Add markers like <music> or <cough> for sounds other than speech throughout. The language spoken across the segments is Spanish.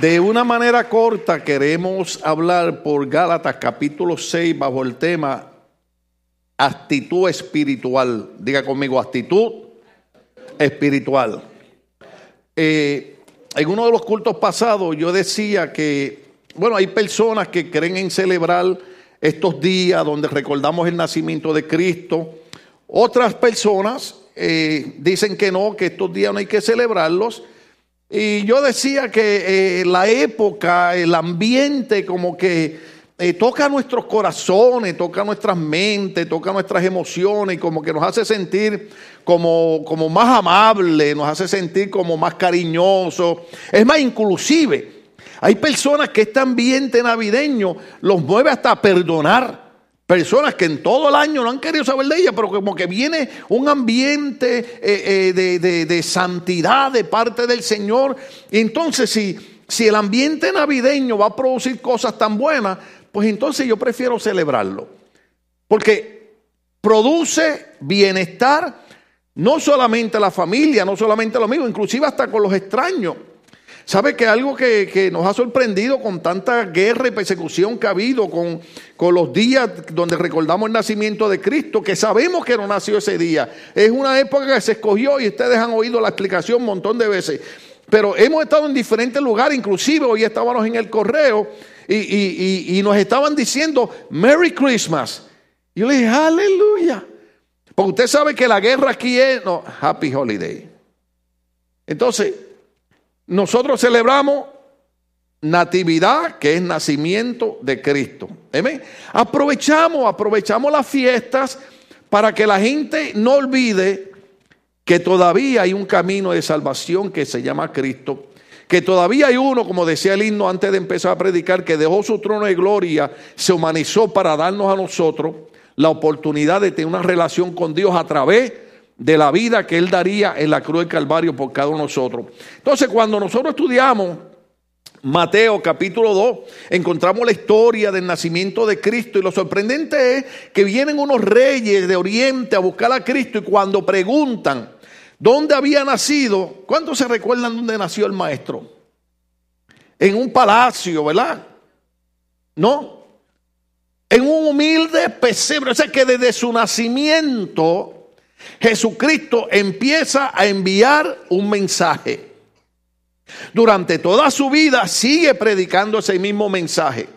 De una manera corta queremos hablar por Gálatas capítulo 6 bajo el tema actitud espiritual. Diga conmigo, actitud espiritual. Eh, en uno de los cultos pasados yo decía que, bueno, hay personas que creen en celebrar estos días donde recordamos el nacimiento de Cristo. Otras personas eh, dicen que no, que estos días no hay que celebrarlos y yo decía que eh, la época, el ambiente como que eh, toca nuestros corazones, toca nuestras mentes, toca nuestras emociones como que nos hace sentir como, como más amable, nos hace sentir como más cariñoso. Es más, inclusive, hay personas que este ambiente navideño los mueve hasta perdonar. Personas que en todo el año no han querido saber de ella, pero como que viene un ambiente eh, eh, de, santidad de parte del Señor. Y entonces, si, si el ambiente navideño va a producir cosas tan buenas, pues entonces yo prefiero celebrarlo. Porque produce bienestar no solamente a la familia, no solamente a los amigos, inclusive hasta con los extraños. ¿Sabe que algo que, nos ha sorprendido con tanta guerra y persecución que ha habido, con, con los días donde recordamos el nacimiento de Cristo, que sabemos que no nació ese día? Es una época que se escogió y ustedes han oído la explicación un montón de veces. Pero hemos estado en diferentes lugares, inclusive hoy estábamos en el correo y, nos estaban diciendo Merry Christmas. Y yo le dije, aleluya. Porque usted sabe que la guerra aquí es, no, Happy Holiday. Entonces, nosotros celebramos natividad, que es nacimiento de Cristo. Aprovechamos, aprovechamos las fiestas para que la gente no olvide que todavía hay un camino de salvación que se llama Cristo, que todavía hay uno, como decía el himno antes de empezar a predicar, que dejó su trono de gloria, se humanizó para darnos a nosotros la oportunidad de tener una relación con Dios a través de de la vida que Él daría en la cruz del Calvario por cada uno de nosotros. Entonces, cuando nosotros estudiamos Mateo capítulo 2, encontramos la historia del nacimiento de Cristo y lo sorprendente es que vienen unos reyes de Oriente a buscar a Cristo y cuando preguntan dónde había nacido, ¿cuántos se recuerdan dónde nació el maestro? En un palacio, ¿verdad? No, en un humilde pesebre, o sea que desde su nacimiento Jesucristo empieza a enviar un mensaje. Durante toda su vida sigue predicando ese mismo mensaje.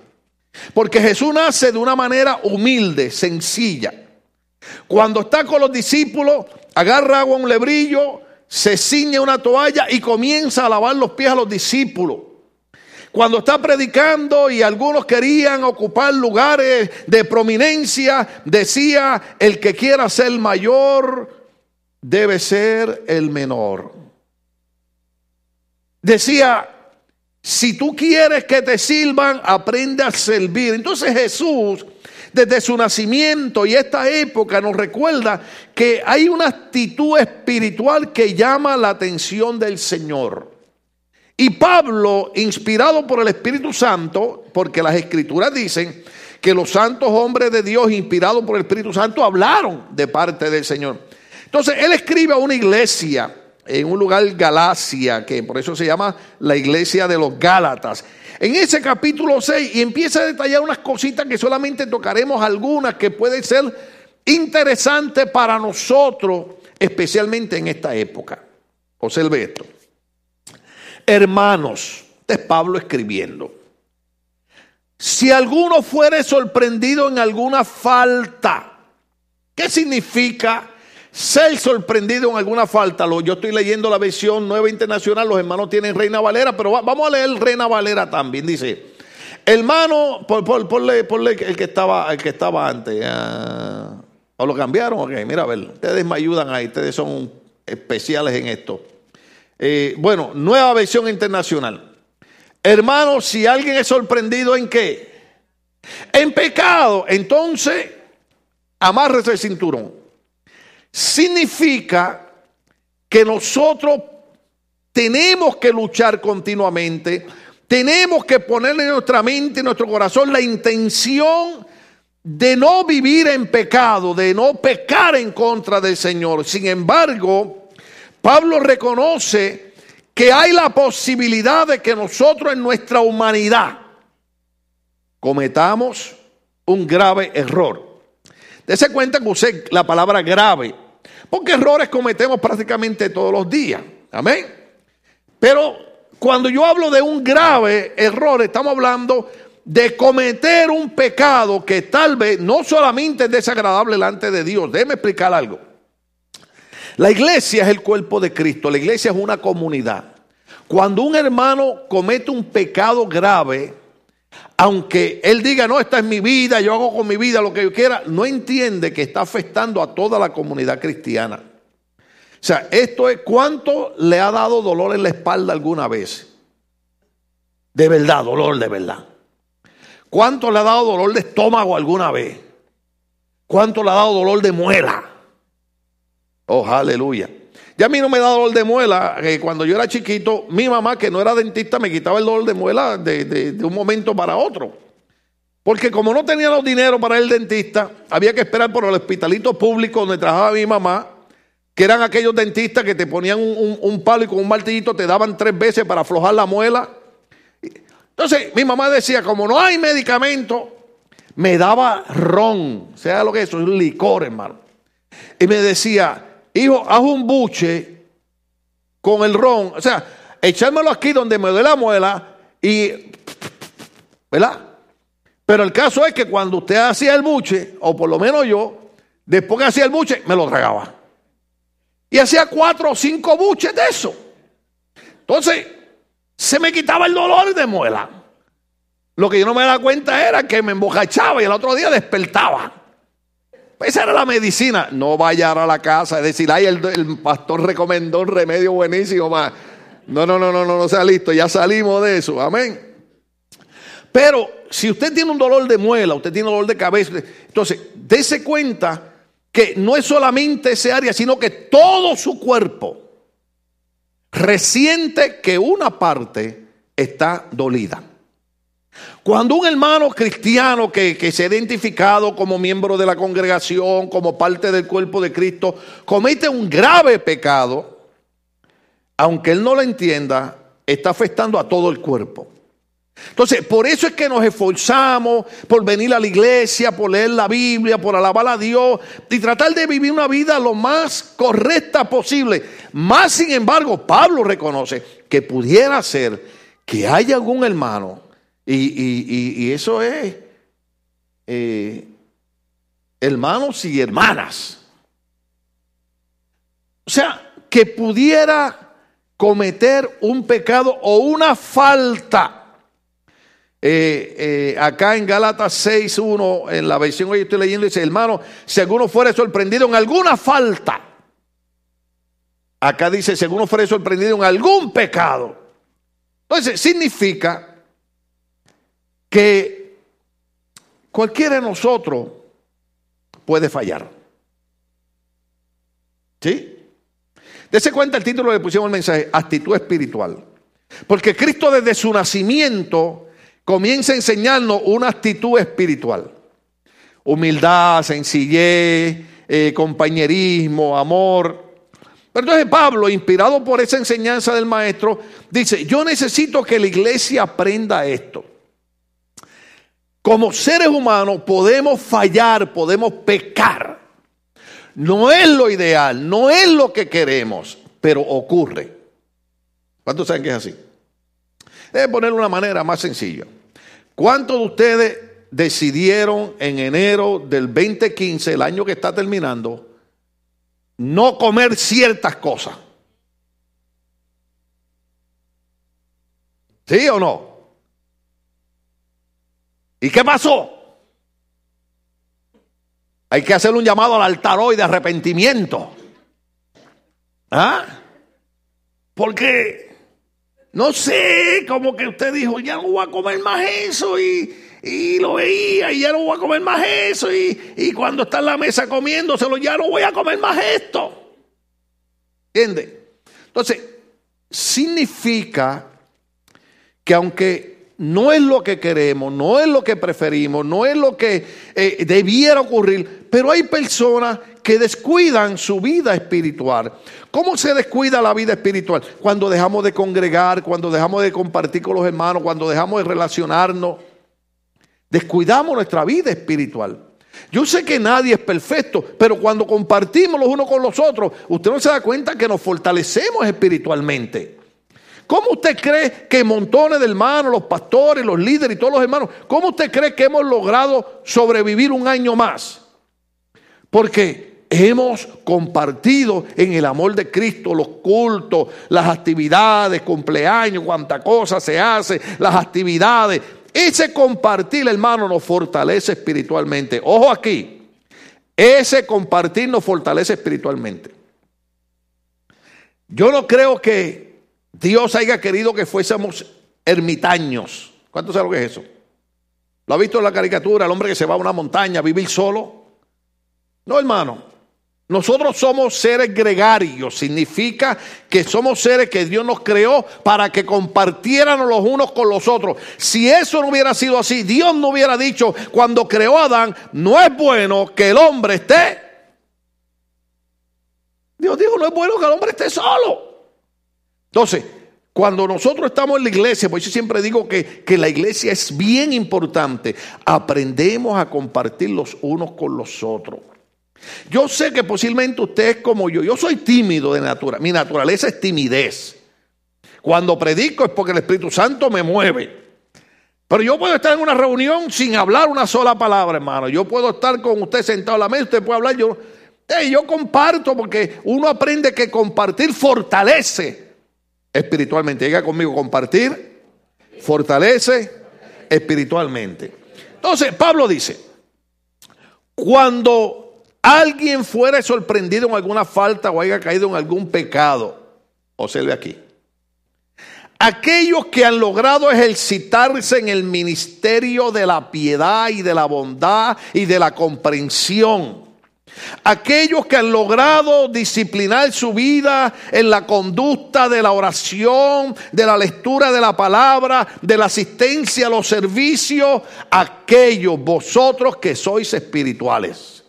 Porque Jesús nace de una manera humilde, sencilla. Cuando está con los discípulos, agarra agua un lebrillo, se ciñe una toalla y comienza a lavar los pies a los discípulos. Cuando está predicando y algunos querían ocupar lugares de prominencia, decía, el que quiera ser mayor debe ser el menor. Decía, si tú quieres que te sirvan, aprende a servir. Entonces Jesús, desde su nacimiento y esta época, nos recuerda que hay una actitud espiritual que llama la atención del Señor. Y Pablo, inspirado por el Espíritu Santo, porque las escrituras dicen que los santos hombres de Dios, inspirados por el Espíritu Santo, hablaron de parte del Señor. Entonces, él escribe a una iglesia en un lugar Galacia, que por eso se llama la iglesia de los Gálatas. En ese capítulo 6 y empieza a detallar unas cositas que solamente tocaremos algunas que pueden ser interesantes para nosotros, especialmente en esta época. Observe esto. Hermanos, este es Pablo escribiendo. Si alguno fuere sorprendido en alguna falta, ¿qué significa ser sorprendido en alguna falta? Yo estoy leyendo la versión nueva internacional, los hermanos tienen Reina Valera, pero vamos a leer Reina Valera también. Dice, hermano, por, ponle, el, que estaba, el que estaba antes. Ah, ¿O lo cambiaron? Ok, mira, a ver, ustedes me ayudan ahí, ustedes son especiales en esto. Eh, bueno, nueva versión internacional. Hermanos, si alguien es sorprendido en qué? En pecado, entonces amárrese el cinturón. Significa que nosotros tenemos que luchar continuamente, tenemos que ponerle en nuestra mente, en nuestro corazón la intención de no vivir en pecado, de no pecar en contra del Señor. Sin embargo, Pablo reconoce que hay la posibilidad de que nosotros en nuestra humanidad cometamos un grave error. Dese cuenta que usé la palabra grave, porque errores cometemos prácticamente todos los días. Amén. Pero cuando yo hablo de un grave error, estamos hablando de cometer un pecado que tal vez no solamente es desagradable delante de Dios. Déjeme explicar algo. La iglesia es el cuerpo de Cristo, la iglesia es una comunidad. Cuando un hermano comete un pecado grave, aunque él diga, no, esta es mi vida, yo hago con mi vida lo que yo quiera, no entiende que está afectando a toda la comunidad cristiana. O sea, esto es cuánto le ha dado dolor en la espalda alguna vez. De verdad, dolor de verdad. ¿Cuánto le ha dado dolor de estómago alguna vez? ¿Cuánto le ha dado dolor de muela? Oh, aleluya. Ya a mí no me da dolor de muela. Eh, cuando yo era chiquito, mi mamá, que no era dentista, me quitaba el dolor de muela de, de un momento para otro. Porque como no tenía los dinero para el dentista, había que esperar por el hospitalito público donde trabajaba mi mamá que eran aquellos dentistas que te ponían un, palo y con un martillito te daban tres veces para aflojar la muela. Entonces mi mamá decía, como no hay medicamento, me daba ron, sea lo que es un licor, hermano. Y me decía, hijo, haz un buche con el ron, o sea, echármelo aquí donde me duele la muela y, ¿verdad? Pero el caso es que cuando usted hacía el buche, o por lo menos yo, después que hacía el buche, me lo tragaba. Y hacía cuatro o cinco buches de eso. Entonces, se me quitaba el dolor de muela. Lo que yo no me daba cuenta era que me embocachaba y el otro día despertaba. Esa era la medicina. No vaya a la casa, es decir, ay, el, pastor recomendó un remedio buenísimo. No, no, no, no, no, no sea listo, ya salimos de eso. Amén. Pero si usted tiene un dolor de muela, usted tiene dolor de cabeza, entonces dése cuenta que no es solamente ese área, sino que todo su cuerpo resiente que una parte está dolida. Cuando un hermano cristiano que, se ha identificado como miembro de la congregación, como parte del cuerpo de Cristo, comete un grave pecado, aunque él no lo entienda, está afectando a todo el cuerpo. Entonces, por eso es que nos esforzamos por venir a la iglesia, por leer la Biblia, por alabar a Dios y tratar de vivir una vida lo más correcta posible. Más sin embargo, Pablo reconoce que pudiera ser que haya algún hermano, y, eso es eh, hermanos y hermanas. O sea, que pudiera cometer un pecado o una falta eh, eh, acá en Gálatas 6.1, en la versión que estoy leyendo, dice, hermano, si alguno fuera sorprendido en alguna falta, acá dice, si alguno fuera sorprendido en algún pecado, entonces significa que cualquiera de nosotros puede fallar. ¿Sí? Dese cuenta el título que pusimos el mensaje, actitud espiritual. Porque Cristo desde su nacimiento comienza a enseñarnos una actitud espiritual. Humildad, sencillez, eh, compañerismo, amor. Pero entonces Pablo, inspirado por esa enseñanza del maestro, dice, yo necesito que la iglesia aprenda esto. Como seres humanos podemos fallar, podemos pecar. No es lo ideal, no es lo que queremos, pero ocurre. ¿Cuántos saben que es así? Debe poner una manera más sencilla. ¿Cuántos de ustedes decidieron en enero del 2015, el año que está terminando, no comer ciertas cosas? ¿Sí o no? ¿Y qué pasó? Hay que hacer un llamado al altar hoy de arrepentimiento. ¿Ah? Porque no sé, como que usted dijo, ya no voy a comer más eso y, lo veía y ya no voy a comer más eso y, cuando está en la mesa comiéndoselo ya no voy a comer más esto. ¿Entiende? Entonces, significa que aunque no es lo que queremos, no es lo que preferimos, no es lo que eh, debiera ocurrir, pero hay personas que descuidan su vida espiritual. ¿Cómo se descuida la vida espiritual? Cuando dejamos de congregar, cuando dejamos de compartir con los hermanos, cuando dejamos de relacionarnos. Descuidamos nuestra vida espiritual. Yo sé que nadie es perfecto, pero cuando compartimos los unos con los otros, usted no se da cuenta que nos fortalecemos espiritualmente. ¿Cómo usted cree que montones de hermanos, los pastores, los líderes y todos los hermanos, cómo usted cree que hemos logrado sobrevivir un año más? Porque hemos compartido en el amor de Cristo los cultos, las actividades, cumpleaños, cuánta cosa se hace, las actividades. Ese compartir, hermano, nos fortalece espiritualmente. Ojo aquí, ese compartir nos fortalece espiritualmente. Yo no creo que Dios haya querido que fuésemos ermitaños. ¿Cuánto sabe lo que es eso? ¿Lo ha visto en la caricatura? El hombre que se va a una montaña a vivir solo. No, hermano. Nosotros somos seres gregarios, significa que somos seres que Dios nos creó para que compartiéramos los unos con los otros. Si eso no hubiera sido así, Dios no hubiera dicho cuando creó a Adán, no es bueno que el hombre esté. Dios dijo, no es bueno que el hombre esté solo. Entonces, cuando nosotros estamos en la iglesia, pues yo siempre digo que, que la iglesia es bien importante, aprendemos a compartir los unos con los otros. Yo sé que posiblemente usted es como yo. Yo soy tímido de naturaleza. Mi naturaleza es timidez. Cuando predico es porque el Espíritu Santo me mueve. Pero yo puedo estar en una reunión sin hablar una sola palabra, hermano. Yo puedo estar con usted sentado a la mesa, usted puede hablar. Yo, yo comparto porque uno aprende que compartir fortalece espiritualmente. Llega conmigo, compartir fortalece espiritualmente. Entonces, Pablo dice, cuando alguien fuera sorprendido en alguna falta o haya caído en algún pecado, observe aquí. Aquellos que han logrado ejercitarse en el ministerio de la piedad y de la bondad y de la comprensión. Aquellos que han logrado disciplinar su vida en la conducta de la oración, de la lectura de la palabra, de la asistencia a los servicios, aquellos vosotros que sois espirituales.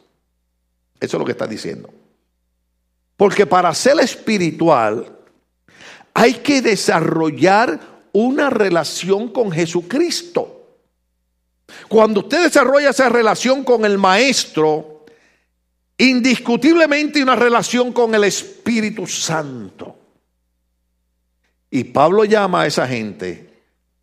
Eso es lo que está diciendo. Porque para ser espiritual hay que desarrollar una relación con Jesucristo. Cuando usted desarrolla esa relación con el Maestro, indiscutiblemente una relación con el Espíritu Santo. Y Pablo llama a esa gente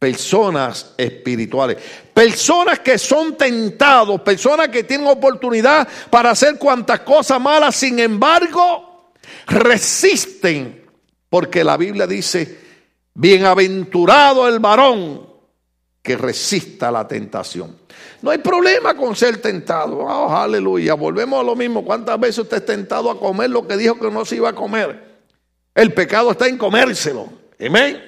personas espirituales. Personas que son tentados, personas que tienen oportunidad para hacer cuantas cosas malas, sin embargo, resisten. Porque la Biblia dice, bienaventurado el varón que resista la tentación. No hay problema con ser tentado. Oh, aleluya. Volvemos a lo mismo. ¿Cuántas veces usted es tentado a comer lo que dijo que no se iba a comer? El pecado está en comérselo. Amén.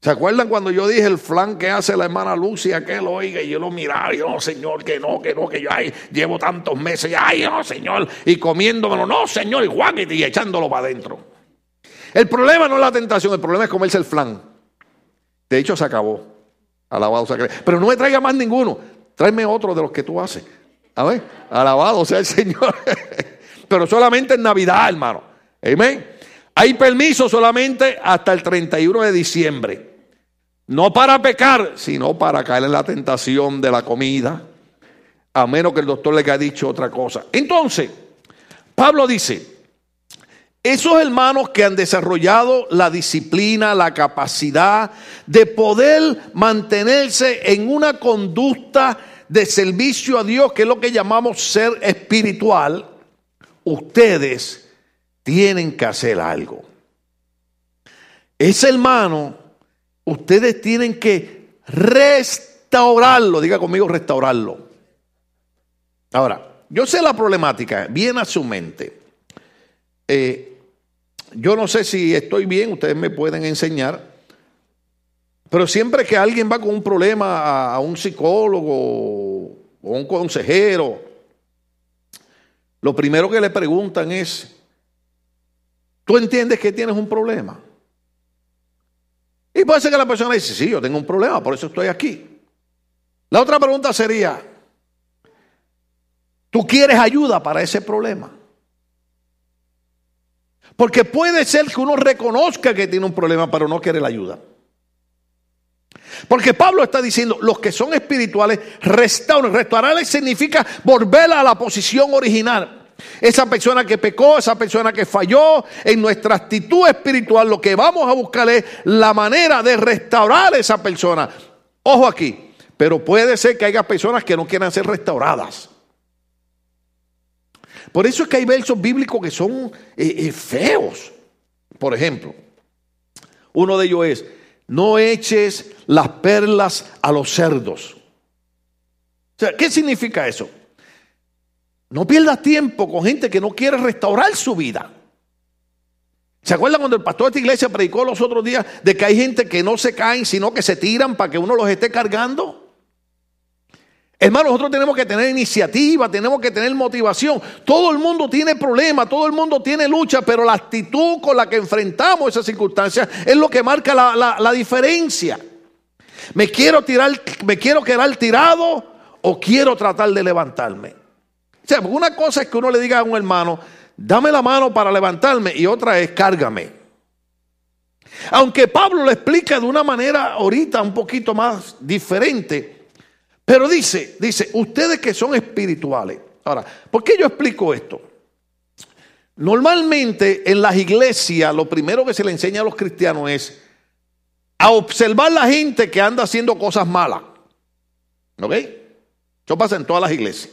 ¿Se acuerdan cuando yo dije el flan que hace la hermana Lucia que él oiga y yo lo miraba y yo, no, señor, que no, que no, que yo ay, llevo tantos meses, ay, no, señor, y comiéndomelo, no, señor, y Juan y echándolo para adentro. El problema no es la tentación, el problema es comerse el flan. De hecho, se acabó. Alabado sea Pero no me traiga más ninguno. Tráeme otro de los que tú haces. A ver, alabado sea el Señor. <laughs> Pero solamente en Navidad, hermano. Amén. Hay permiso solamente hasta el 31 de diciembre. No para pecar, sino para caer en la tentación de la comida, a menos que el doctor le haya dicho otra cosa. Entonces, Pablo dice, esos hermanos que han desarrollado la disciplina, la capacidad de poder mantenerse en una conducta de servicio a Dios, que es lo que llamamos ser espiritual, ustedes tienen que hacer algo. Ese hermano ustedes tienen que restaurarlo. Diga conmigo, restaurarlo. Ahora, yo sé la problemática, viene a su mente. Eh, yo no sé si estoy bien, ustedes me pueden enseñar. Pero siempre que alguien va con un problema a, un psicólogo o un consejero, lo primero que le preguntan es, ¿tú entiendes que tienes un problema? Y puede ser que la persona dice, sí, yo tengo un problema, por eso estoy aquí. La otra pregunta sería, ¿tú quieres ayuda para ese problema? Porque puede ser que uno reconozca que tiene un problema, pero no quiere la ayuda. Porque Pablo está diciendo, los que son espirituales restauran. Restaurar significa volver a la posición original. Esa persona que pecó, esa persona que falló, en nuestra actitud espiritual, lo que vamos a buscar es la manera de restaurar a esa persona. Ojo aquí, pero puede ser que haya personas que no quieran ser restauradas. Por eso es que hay versos bíblicos que son eh, eh, feos. Por ejemplo, uno de ellos es, no eches las perlas a los cerdos. O sea, ¿qué significa eso? No pierdas tiempo con gente que no quiere restaurar su vida. ¿Se acuerdan cuando el pastor de esta iglesia predicó los otros días de que hay gente que no se caen, sino que se tiran para que uno los esté cargando? Hermano, nosotros tenemos que tener iniciativa, tenemos que tener motivación. Todo el mundo tiene problemas, todo el mundo tiene lucha, pero la actitud con la que enfrentamos esas circunstancias es lo que marca la, la diferencia. ¿Me quiero, tirar, ¿Me quiero quedar tirado o quiero tratar de levantarme? O sea, una cosa es que uno le diga a un hermano, dame la mano para levantarme, y otra es cárgame. Aunque Pablo lo explica de una manera ahorita un poquito más diferente. Pero dice, dice, ustedes que son espirituales. Ahora, ¿por qué yo explico esto? Normalmente en las iglesias lo primero que se le enseña a los cristianos es a observar la gente que anda haciendo cosas malas. ¿Ok? Eso pasa en todas las iglesias.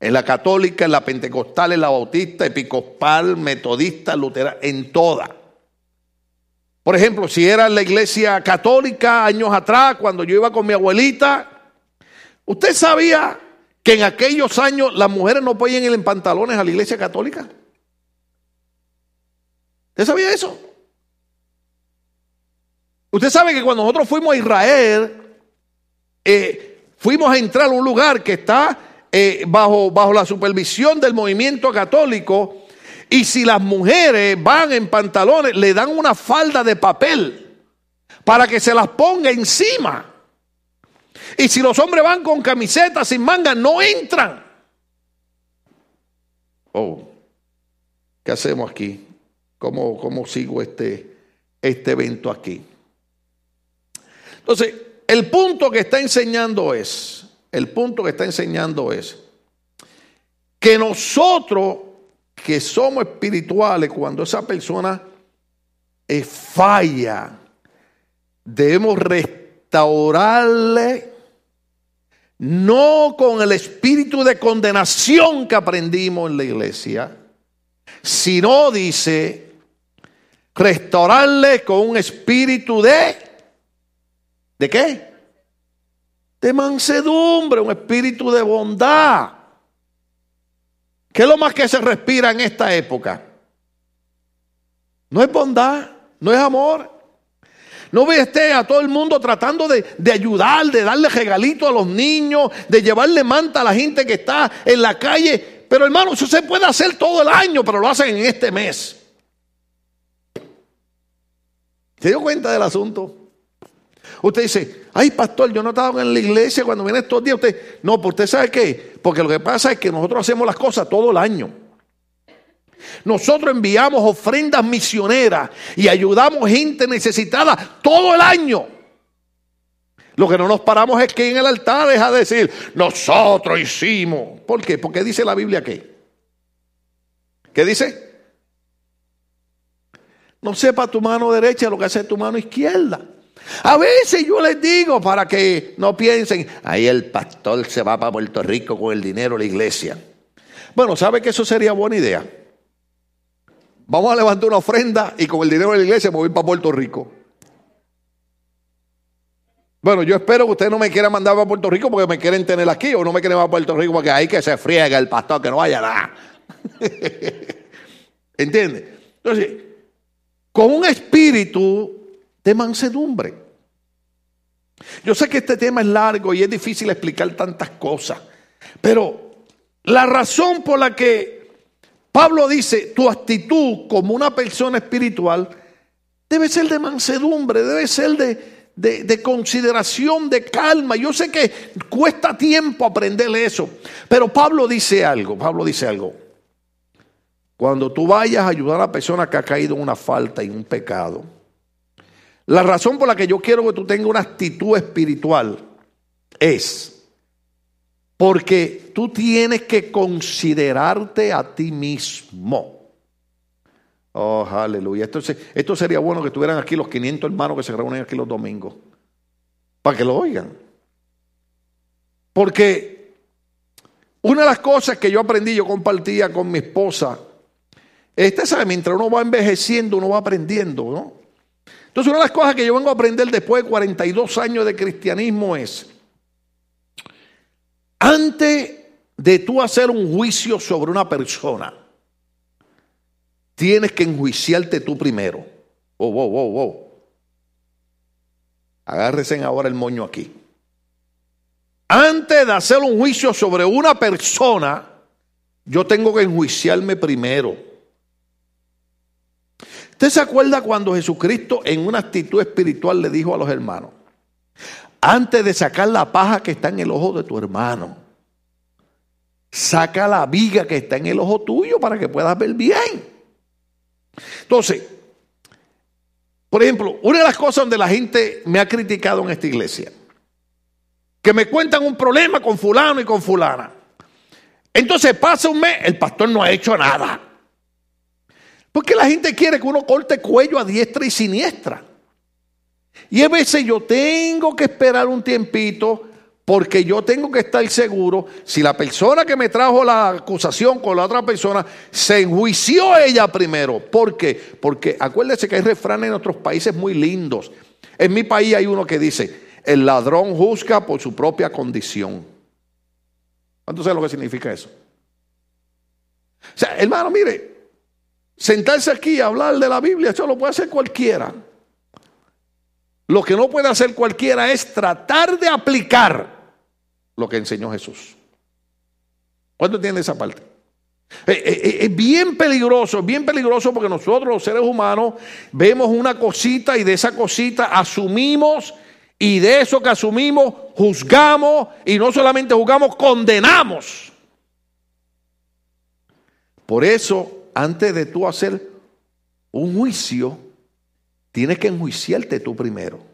En la católica, en la pentecostal, en la bautista, episcopal, metodista, luterana, en todas. Por ejemplo, si era en la iglesia católica años atrás, cuando yo iba con mi abuelita, ¿Usted sabía que en aquellos años las mujeres no podían ir en pantalones a la iglesia católica? ¿Usted sabía eso? Usted sabe que cuando nosotros fuimos a Israel, eh, fuimos a entrar a un lugar que está eh, bajo, bajo la supervisión del movimiento católico, y si las mujeres van en pantalones, le dan una falda de papel para que se las ponga encima. Y si los hombres van con camisetas sin manga, no entran. Oh, ¿qué hacemos aquí? ¿Cómo, cómo sigo este, este evento aquí? Entonces, el punto que está enseñando es, el punto que está enseñando es que nosotros que somos espirituales, cuando esa persona falla, debemos restaurarle no con el espíritu de condenación que aprendimos en la iglesia, sino dice, restaurarle con un espíritu de, ¿de qué? De mansedumbre, un espíritu de bondad. ¿Qué es lo más que se respira en esta época? No es bondad, no es amor, no usted a todo el mundo tratando de, ayudar, de darle regalito a los niños, de llevarle manta a la gente que está en la calle. Pero hermano, eso se puede hacer todo el año, pero lo hacen en este mes. ¿Se dio cuenta del asunto? Usted dice, ay pastor, yo no estaba en la iglesia cuando viene estos días. Usted, no, pues usted sabe qué, porque lo que pasa es que nosotros hacemos las cosas todo el año. Nosotros enviamos ofrendas misioneras y ayudamos gente necesitada todo el año. Lo que no nos paramos es que en el altar deja de decir, nosotros hicimos. ¿Por qué? Porque dice la Biblia que. ¿Qué dice? No sepa tu mano derecha lo que hace tu mano izquierda. A veces yo les digo para que no piensen, ahí el pastor se va para Puerto Rico con el dinero de la iglesia. Bueno, ¿sabe que eso sería buena idea? Vamos a levantar una ofrenda y con el dinero de la iglesia voy para Puerto Rico. Bueno, yo espero que usted no me quiera mandar para Puerto Rico porque me quieren tener aquí o no me quieren para Puerto Rico porque ahí que se friega el pastor, que no vaya nada. <laughs> ¿Entiende? Entonces, con un espíritu de mansedumbre. Yo sé que este tema es largo y es difícil explicar tantas cosas, pero la razón por la que Pablo dice, tu actitud como una persona espiritual debe ser de mansedumbre, debe ser de, de, consideración, de calma. Yo sé que cuesta tiempo aprenderle eso, pero Pablo dice algo, Pablo dice algo. Cuando tú vayas a ayudar a la persona que ha caído en una falta y un pecado, la razón por la que yo quiero que tú tengas una actitud espiritual es porque tú tienes que considerarte a ti mismo. Oh, aleluya. Esto, sería bueno que estuvieran aquí los 500 hermanos que se reúnen aquí los domingos. Para que lo oigan. Porque una de las cosas que yo aprendí, yo compartía con mi esposa, esta sabe, mientras uno va envejeciendo, uno va aprendiendo, ¿no? Entonces, una de las cosas que yo vengo a aprender después de 42 años de cristianismo es, antes de tú hacer un juicio sobre una persona, tienes que enjuiciarte tú primero. Oh, wow, wow, wow. Agárrense ahora el moño aquí. Antes de hacer un juicio sobre una persona, yo tengo que enjuiciarme primero. ¿Usted se acuerda cuando Jesucristo en una actitud espiritual le dijo a los hermanos, antes de sacar la paja que está en el ojo de tu hermano, saca la viga que está en el ojo tuyo para que puedas ver bien? Entonces, por ejemplo, una de las cosas donde la gente me ha criticado en esta iglesia, que me cuentan un problema con fulano y con fulana. Entonces pasa un mes, el pastor no ha hecho nada. Porque la gente quiere que uno corte cuello a diestra y siniestra. Y a veces yo tengo que esperar un tiempito porque yo tengo que estar seguro si la persona que me trajo la acusación con la otra persona se enjuició ella primero. ¿Por qué? Porque acuérdese que hay refranes en otros países muy lindos. En mi país hay uno que dice, el ladrón juzga por su propia condición. ¿Cuánto sabe lo que significa eso? O sea, hermano, mire, Sentarse aquí y hablar de la Biblia, eso lo puede hacer cualquiera. Lo que no puede hacer cualquiera es tratar de aplicar lo que enseñó Jesús. ¿Cuánto entiende esa parte? Eh, eh, eh, es bien peligroso, bien peligroso porque nosotros los seres humanos vemos una cosita y de esa cosita asumimos y de eso que asumimos juzgamos y no solamente juzgamos, condenamos. Por eso antes de tú hacer un juicio, tienes que enjuiciarte tú primero.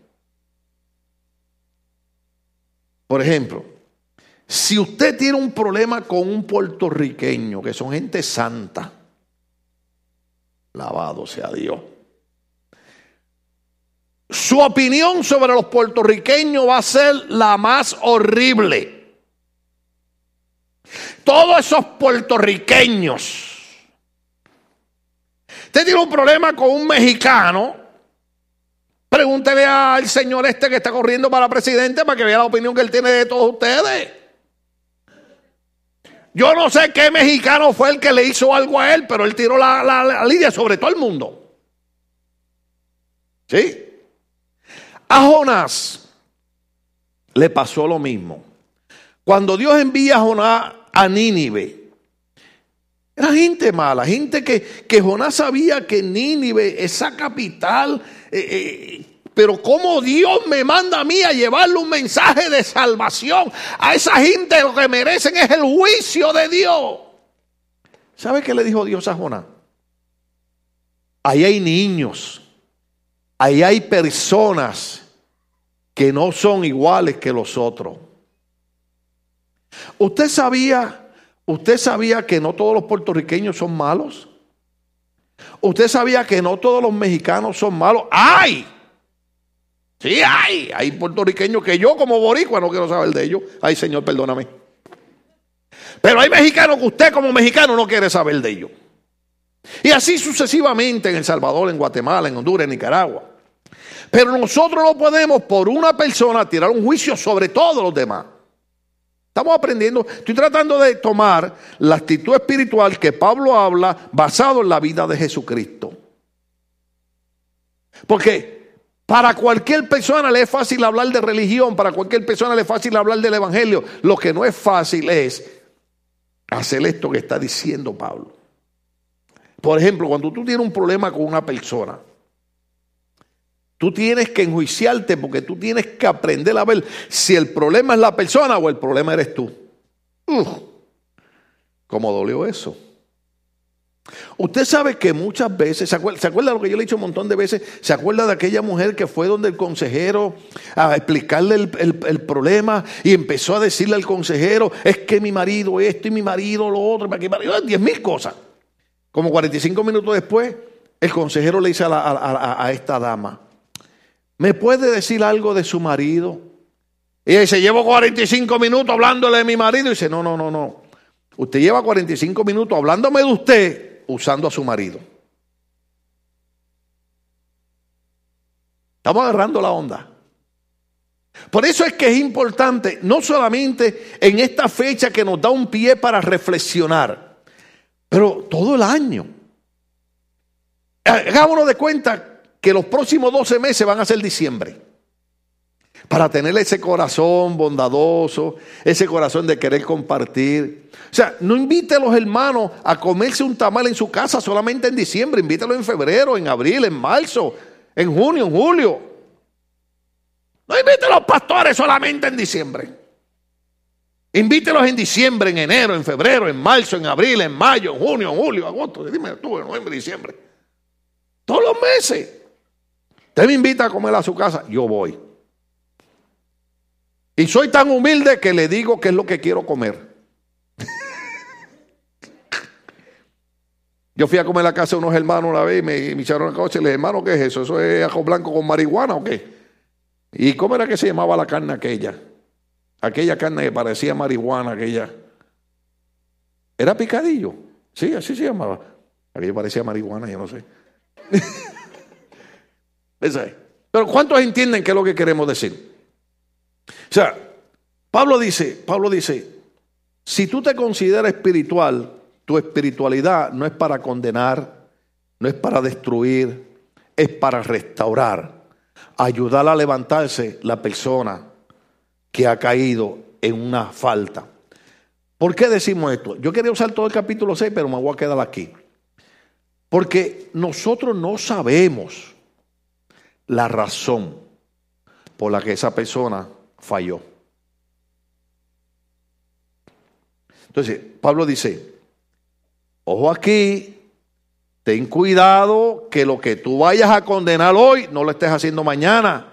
Por ejemplo, si usted tiene un problema con un puertorriqueño, que son gente santa, lavado sea Dios, su opinión sobre los puertorriqueños va a ser la más horrible. Todos esos puertorriqueños Usted tiene un problema con un mexicano. Pregúntele al señor este que está corriendo para presidente para que vea la opinión que él tiene de todos ustedes. Yo no sé qué mexicano fue el que le hizo algo a él, pero él tiró la, la, lidia sobre todo el mundo. ¿Sí? A Jonás le pasó lo mismo. Cuando Dios envía a Jonás a Nínive, era gente mala, gente que, que Jonás sabía que Nínive, esa capital, eh, eh, pero como Dios me manda a mí a llevarle un mensaje de salvación a esa gente, lo que merecen es el juicio de Dios. ¿Sabe qué le dijo Dios a Jonás? Ahí hay niños, ahí hay personas que no son iguales que los otros. Usted sabía ¿Usted sabía que no todos los puertorriqueños son malos? ¿Usted sabía que no todos los mexicanos son malos? ¡Ay! Sí, hay. Hay puertorriqueños que yo como boricua no quiero saber de ellos. Ay, Señor, perdóname. Pero hay mexicanos que usted como mexicano no quiere saber de ellos. Y así sucesivamente en El Salvador, en Guatemala, en Honduras, en Nicaragua. Pero nosotros no podemos por una persona tirar un juicio sobre todos los demás. Estamos aprendiendo, estoy tratando de tomar la actitud espiritual que Pablo habla basado en la vida de Jesucristo. Porque para cualquier persona le es fácil hablar de religión, para cualquier persona le es fácil hablar del Evangelio. Lo que no es fácil es hacer esto que está diciendo Pablo. Por ejemplo, cuando tú tienes un problema con una persona, Tú tienes que enjuiciarte porque tú tienes que aprender a ver si el problema es la persona o el problema eres tú. Uf, ¿Cómo dolió eso? Usted sabe que muchas veces, ¿se acuerda, lo que yo le he dicho un montón de veces? ¿Se acuerda de aquella mujer que fue donde el consejero a explicarle el, problema y empezó a decirle al consejero, es que mi marido esto y mi marido lo otro, mi marido, diez mil cosas. Como 45 minutos después, el consejero le dice a, a esta dama, ¿Me puede decir algo de su marido? Y dice, llevo 45 minutos hablándole de mi marido. Y dice, no, no, no, no. Usted lleva 45 minutos hablándome de usted usando a su marido. Estamos agarrando la onda. Por eso es que es importante, no solamente en esta fecha que nos da un pie para reflexionar, pero todo el año. Hagámonos de cuenta que los próximos 12 meses van a ser diciembre. Para tener ese corazón bondadoso, ese corazón de querer compartir. O sea, no invite a los hermanos a comerse un tamal en su casa solamente en diciembre. Invítalo en febrero, en abril, en marzo, en junio, en julio. No invite a los pastores solamente en diciembre. Invítelos en diciembre, en enero, en febrero, en marzo, en abril, en mayo, en junio, en julio, agosto. Dime en noviembre, diciembre. Todos los meses. Usted me invita a comer a su casa, yo voy. Y soy tan humilde que le digo qué es lo que quiero comer. Yo fui a comer a la casa de unos hermanos una vez y me, echaron a coche y le dije, hermano, ¿qué es eso? ¿Eso es ajo blanco con marihuana o qué? ¿Y cómo era que se llamaba la carne aquella? Aquella carne que parecía marihuana, aquella. Era picadillo. Sí, así se llamaba. Aquello parecía marihuana, yo no sé. <laughs> Pero ¿cuántos entienden qué es lo que queremos decir? O sea, Pablo dice, Pablo dice, si tú te consideras espiritual, tu espiritualidad no es para condenar, no es para destruir, es para restaurar, ayudar a levantarse la persona que ha caído en una falta. ¿Por qué decimos esto? Yo quería usar todo el capítulo 6, pero me voy a quedar aquí. Porque nosotros no sabemos la razón por la que esa persona falló. Entonces, Pablo dice, ojo aquí, ten cuidado que lo que tú vayas a condenar hoy no lo estés haciendo mañana.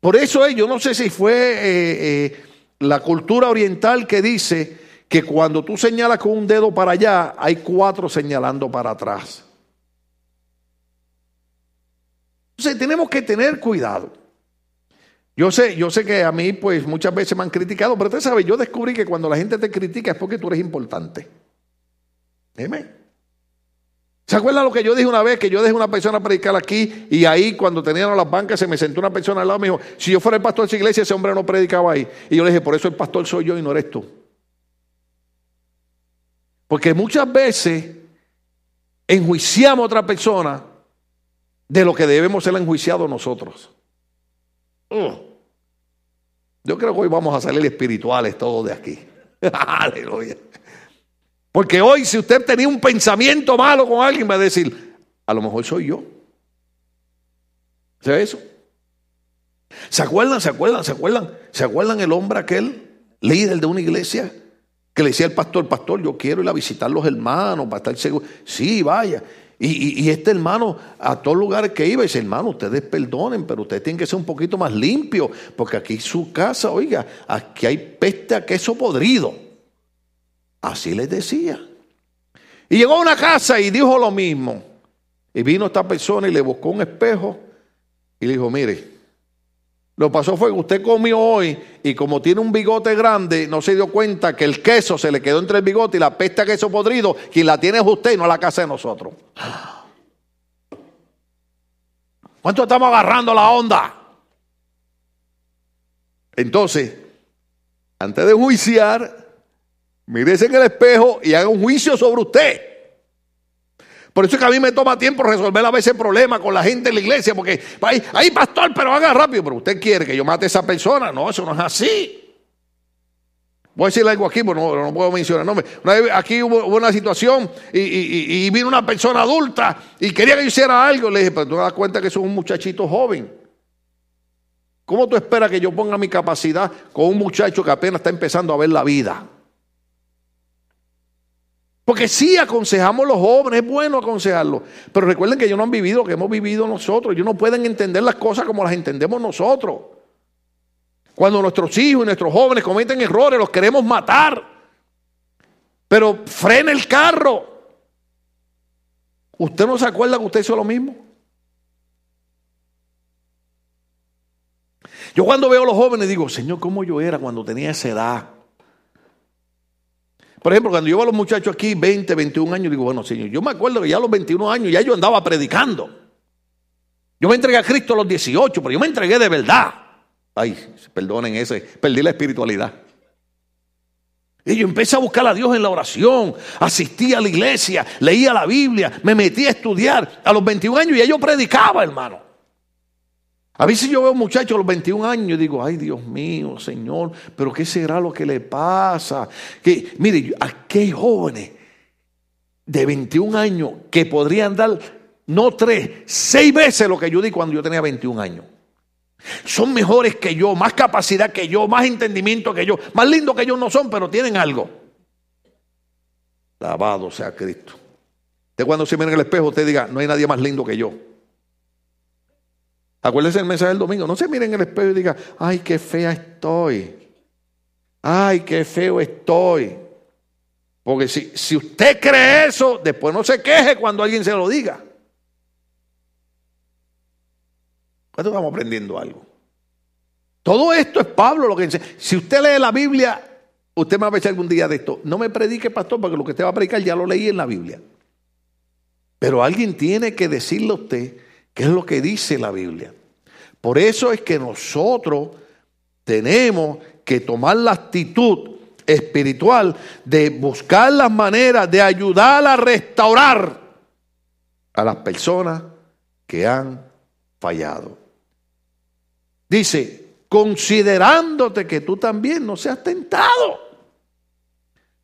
Por eso yo no sé si fue eh, eh, la cultura oriental que dice que cuando tú señalas con un dedo para allá, hay cuatro señalando para atrás. Entonces tenemos que tener cuidado. Yo sé, yo sé que a mí pues muchas veces me han criticado, pero usted sabe, yo descubrí que cuando la gente te critica es porque tú eres importante. Amén. ¿Se acuerdan lo que yo dije una vez? Que yo dejé una persona predicar aquí y ahí cuando tenían las bancas se me sentó una persona al lado y me dijo, si yo fuera el pastor de esa iglesia, ese hombre no predicaba ahí. Y yo le dije, por eso el pastor soy yo y no eres tú. Porque muchas veces enjuiciamos a otra persona de lo que debemos ser enjuiciados nosotros. Mm. Yo creo que hoy vamos a salir espirituales todos de aquí. <laughs> Aleluya. Porque hoy si usted tenía un pensamiento malo con alguien va a decir, a lo mejor soy yo. ¿Se eso? ¿Se acuerdan? ¿Se acuerdan? ¿Se acuerdan? ¿Se acuerdan el hombre aquel, líder de una iglesia, que le decía al pastor, pastor, yo quiero ir a visitar los hermanos para estar seguro? Sí, vaya. Y, este hermano, a todos lugares que iba, dice, hermano, ustedes perdonen, pero ustedes tienen que ser un poquito más limpios, porque aquí su casa, oiga, aquí hay peste a queso podrido. Así les decía. Y llegó a una casa y dijo lo mismo. Y vino esta persona y le buscó un espejo y le dijo, mire, lo pasó fue que usted comió hoy y como tiene un bigote grande, no se dio cuenta que el queso se le quedó entre el bigote y la peste a queso podrido, quien la tiene es usted y no la casa de nosotros. ¿Cuánto estamos agarrando la onda? Entonces, antes de juiciar, mírese en el espejo y haga un juicio sobre usted. Por eso es que a mí me toma tiempo resolver a veces problemas con la gente en la iglesia, porque ahí, pastor, pero haga rápido, pero usted quiere que yo mate a esa persona. No, eso no es así. Voy a decir algo aquí, pero no, puedo mencionar nombre. Aquí hubo, una situación y, vino una persona adulta y quería que yo hiciera algo. Le dije, pero tú te das cuenta que es un muchachito joven. ¿Cómo tú esperas que yo ponga mi capacidad con un muchacho que apenas está empezando a ver la vida? Porque sí aconsejamos a los jóvenes, es bueno aconsejarlos. Pero recuerden que ellos no han vivido lo que hemos vivido nosotros. Ellos no pueden entender las cosas como las entendemos nosotros. Cuando nuestros hijos y nuestros jóvenes cometen errores, los queremos matar. Pero frena el carro. ¿Usted no se acuerda que usted hizo lo mismo? Yo cuando veo a los jóvenes digo, Señor, ¿cómo yo era cuando tenía esa edad? Por ejemplo, cuando yo veo a los muchachos aquí, 20, 21 años, digo, bueno, Señor, yo me acuerdo que ya a los 21 años ya yo andaba predicando. Yo me entregué a Cristo a los 18, pero yo me entregué de verdad. Ay, perdonen ese, perdí la espiritualidad. Y yo empecé a buscar a Dios en la oración, asistí a la iglesia, leía la Biblia, me metí a estudiar. A los 21 años ya yo predicaba, hermano. A veces yo veo muchachos a los 21 años y digo, ay Dios mío, Señor, pero ¿qué será lo que le pasa? Que, mire, aquí jóvenes de 21 años que podrían dar no tres, seis veces lo que yo di cuando yo tenía 21 años. Son mejores que yo, más capacidad que yo, más entendimiento que yo, más lindos que yo no son, pero tienen algo. Lavado sea Cristo. De cuando se mira en el espejo, usted diga, no hay nadie más lindo que yo. Acuérdese el mensaje del domingo. No se miren en el espejo y diga, ay, qué fea estoy. Ay, qué feo estoy. Porque si, si usted cree eso, después no se queje cuando alguien se lo diga. ¿Cuánto estamos aprendiendo algo? Todo esto es Pablo lo que dice. Si usted lee la Biblia, usted me va a decir algún día de esto. No me predique, pastor, porque lo que usted va a predicar ya lo leí en la Biblia. Pero alguien tiene que decirle a usted qué es lo que dice la Biblia. Por eso es que nosotros tenemos que tomar la actitud espiritual de buscar las maneras de ayudar a restaurar a las personas que han fallado. Dice, considerándote que tú también no seas tentado.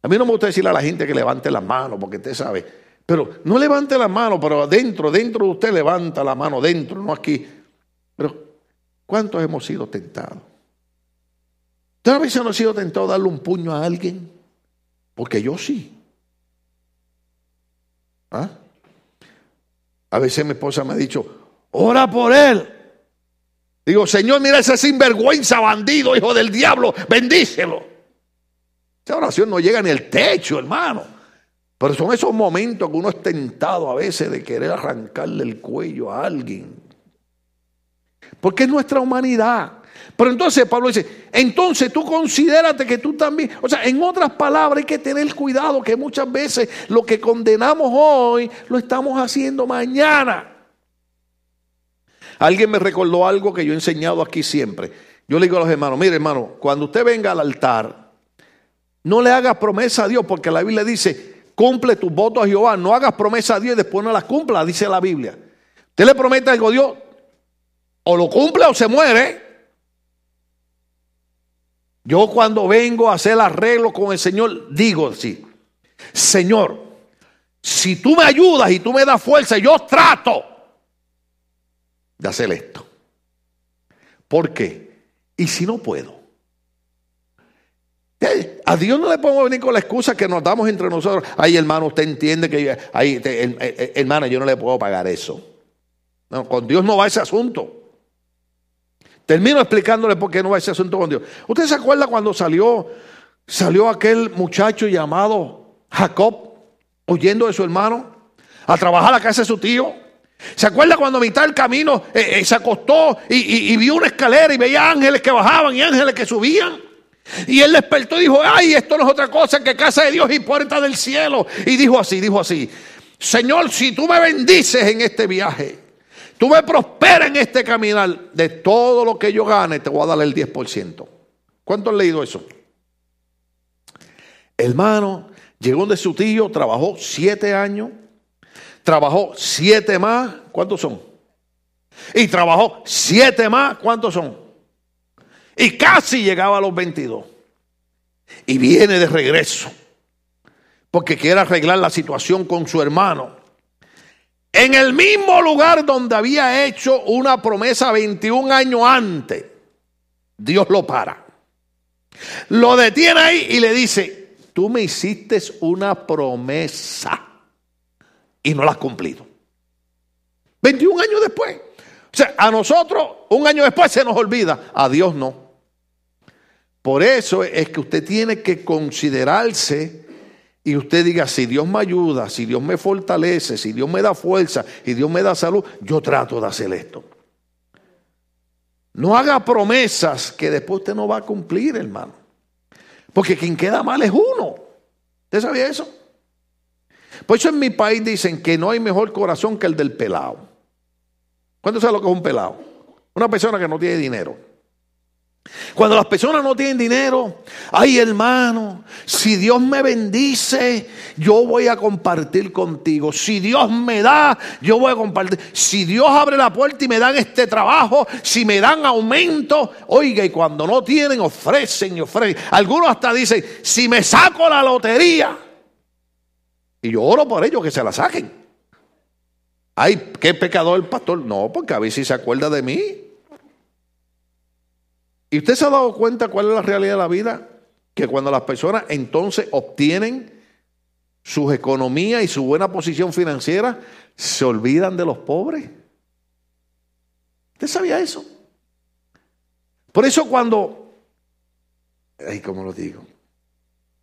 A mí no me gusta decirle a la gente que levante las manos, porque usted sabe. Pero no levante las manos, pero adentro, dentro de usted levanta la mano, dentro, no aquí. Pero, ¿cuántos hemos sido tentados? ¿Usted no ha sido tentado a darle un puño a alguien? Porque yo sí. ¿Ah? A veces mi esposa me ha dicho, ora por él. Digo, Señor, mira ese sinvergüenza bandido, hijo del diablo, bendícelo. Esa oración no llega ni al techo, hermano. Pero son esos momentos que uno es tentado a veces de querer arrancarle el cuello a alguien. Porque es nuestra humanidad. Pero entonces Pablo dice, entonces tú considérate que tú también, o sea, en otras palabras hay que tener cuidado que muchas veces lo que condenamos hoy lo estamos haciendo mañana. Alguien me recordó algo que yo he enseñado aquí siempre. Yo le digo a los hermanos, mire hermano, cuando usted venga al altar, no le hagas promesa a Dios, porque la Biblia dice, cumple tus votos a Jehová, no hagas promesa a Dios y después no las cumpla, dice la Biblia. Usted le promete algo a Dios, o lo cumple o se muere. Yo cuando vengo a hacer arreglo con el Señor, digo así, Señor, si tú me ayudas y tú me das fuerza, yo trato de hacer esto. ¿Por qué? ¿Y si no puedo? A Dios no le podemos venir con la excusa que nos damos entre nosotros. Ay, hermano, usted entiende que, ay, hermana, yo no le puedo pagar eso. con Dios no va ese asunto. Termino explicándole por qué no va ese asunto con Dios. ¿Usted se acuerda cuando salió, salió aquel muchacho llamado Jacob, huyendo de su hermano, a trabajar a la casa de su tío? ¿Se acuerda cuando a mitad del camino eh, eh, se acostó y, vio una escalera y veía ángeles que bajaban y ángeles que subían? Y él despertó y dijo, ay, esto no es otra cosa que casa de Dios y puerta del cielo. Y dijo así, dijo así, Señor, si tú me bendices en este viaje, tú me prosperas en este caminar, de todo lo que yo gane te voy a dar el 10%. ¿Cuánto han leído eso? Hermano, llegó de su tío, trabajó siete años trabajó siete más, ¿cuántos son? Y trabajó siete más, ¿cuántos son? Y casi llegaba a los 22. y viene de regreso porque quiere arreglar la situación con su hermano. En el mismo lugar donde había hecho una promesa 21 años antes, Dios lo para. Lo detiene ahí y le dice, tú me hiciste una promesa y no la has cumplido. 21 años después. O sea, a nosotros un año después se nos olvida, a Dios no. Por eso es que usted tiene que considerarse y usted diga, si Dios me ayuda, si Dios me fortalece, si Dios me da fuerza y Dios me da salud, yo trato de hacer esto. No haga promesas que después usted no va a cumplir, hermano. Porque quien queda mal es uno. ¿Usted sabía eso? Por eso en mi país dicen que no hay mejor corazón que el del pelado. ¿Cuánto sabe lo que es un pelado? Una persona que no tiene dinero. Cuando las personas no tienen dinero, ay hermano, si Dios me bendice, yo voy a compartir contigo. Si Dios me da, yo voy a compartir. Si Dios abre la puerta y me dan este trabajo, si me dan aumento, oiga, y cuando no tienen, ofrecen y ofrecen. Algunos hasta dicen, si me saco la lotería, y yo oro por ellos que se la saquen. Ay, qué pecador el pastor. No, porque a veces se acuerda de mí. ¿Y usted se ha dado cuenta cuál es la realidad de la vida? Que cuando las personas entonces obtienen sus economías y su buena posición financiera, se olvidan de los pobres. ¿Usted sabía eso? Por eso cuando, ay, ¿cómo lo digo?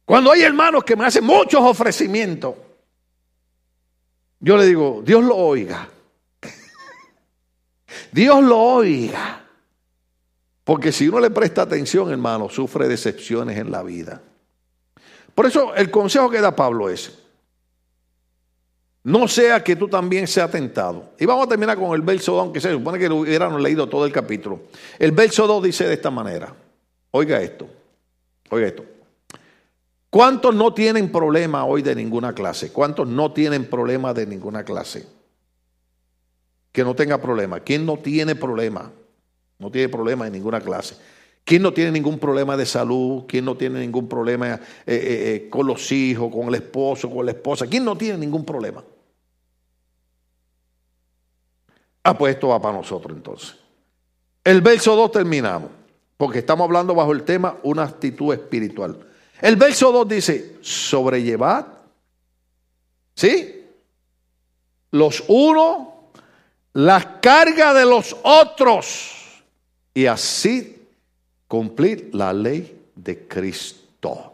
Cuando hay hermanos que me hacen muchos ofrecimientos, yo le digo, Dios lo oiga. <laughs> Dios lo oiga. Porque si uno le presta atención, hermano, sufre decepciones en la vida. Por eso el consejo que da Pablo es, no sea que tú también seas tentado. Y vamos a terminar con el verso 2, aunque se supone que hubiéramos leído todo el capítulo. El verso 2 dice de esta manera, oiga esto, oiga esto. ¿Cuántos no tienen problema hoy de ninguna clase? ¿Cuántos no tienen problema de ninguna clase? Que no tenga problema. ¿Quién no tiene problema? No tiene problema en ninguna clase. ¿Quién no tiene ningún problema de salud? ¿Quién no tiene ningún problema eh, eh, eh, con los hijos, con el esposo, con la esposa? ¿Quién no tiene ningún problema? Ah, pues esto va para nosotros entonces. El verso 2 terminamos, porque estamos hablando bajo el tema una actitud espiritual. El verso 2 dice, sobrellevad, ¿sí? Los unos, las cargas de los otros y así cumplir la ley de Cristo.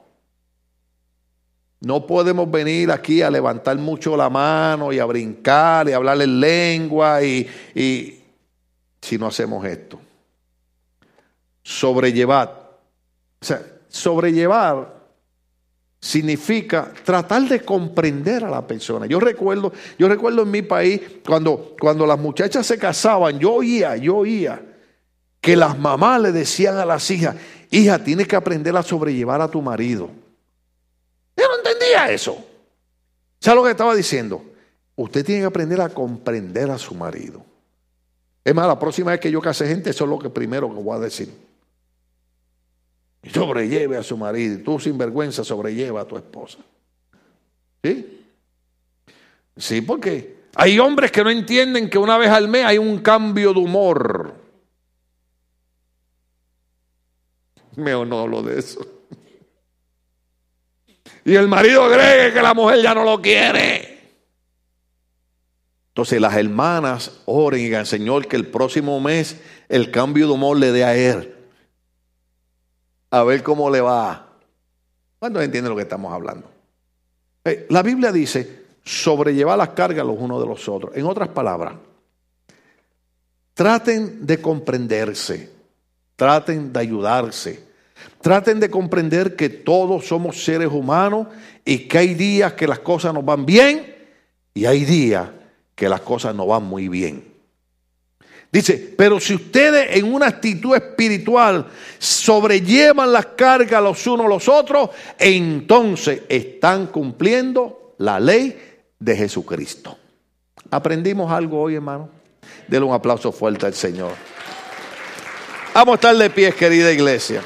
No podemos venir aquí a levantar mucho la mano y a brincar y a hablar en lengua y, y si no hacemos esto. Sobrellevar. O sea, sobrellevar significa tratar de comprender a la persona. Yo recuerdo, yo recuerdo en mi país cuando, cuando las muchachas se casaban, yo oía, yo oía que las mamás le decían a las hijas, hija, tienes que aprender a sobrellevar a tu marido. Yo no entendía eso. ¿Sabes lo que estaba diciendo? Usted tiene que aprender a comprender a su marido. Es más, la próxima vez que yo case gente, eso es lo que primero que voy a decir. Sobrelleve a su marido. Tú sin vergüenza sobrelleva a tu esposa. ¿Sí? Sí, porque hay hombres que no entienden que una vez al mes hay un cambio de humor. Mejor no hablo de eso. Y el marido cree que la mujer ya no lo quiere. Entonces las hermanas oren y digan, Señor, que el próximo mes el cambio de humor le dé a él. A ver cómo le va. ¿Cuántos entienden lo que estamos hablando? Eh, la Biblia dice, sobrellevar las cargas los unos de los otros. En otras palabras, traten de comprenderse, traten de ayudarse, Traten de comprender que todos somos seres humanos y que hay días que las cosas nos van bien y hay días que las cosas no van muy bien. Dice, pero si ustedes en una actitud espiritual sobrellevan las cargas los unos a los otros, entonces están cumpliendo la ley de Jesucristo. ¿Aprendimos algo hoy, hermano? Denle un aplauso fuerte al Señor. Vamos a estar de pie, querida iglesia.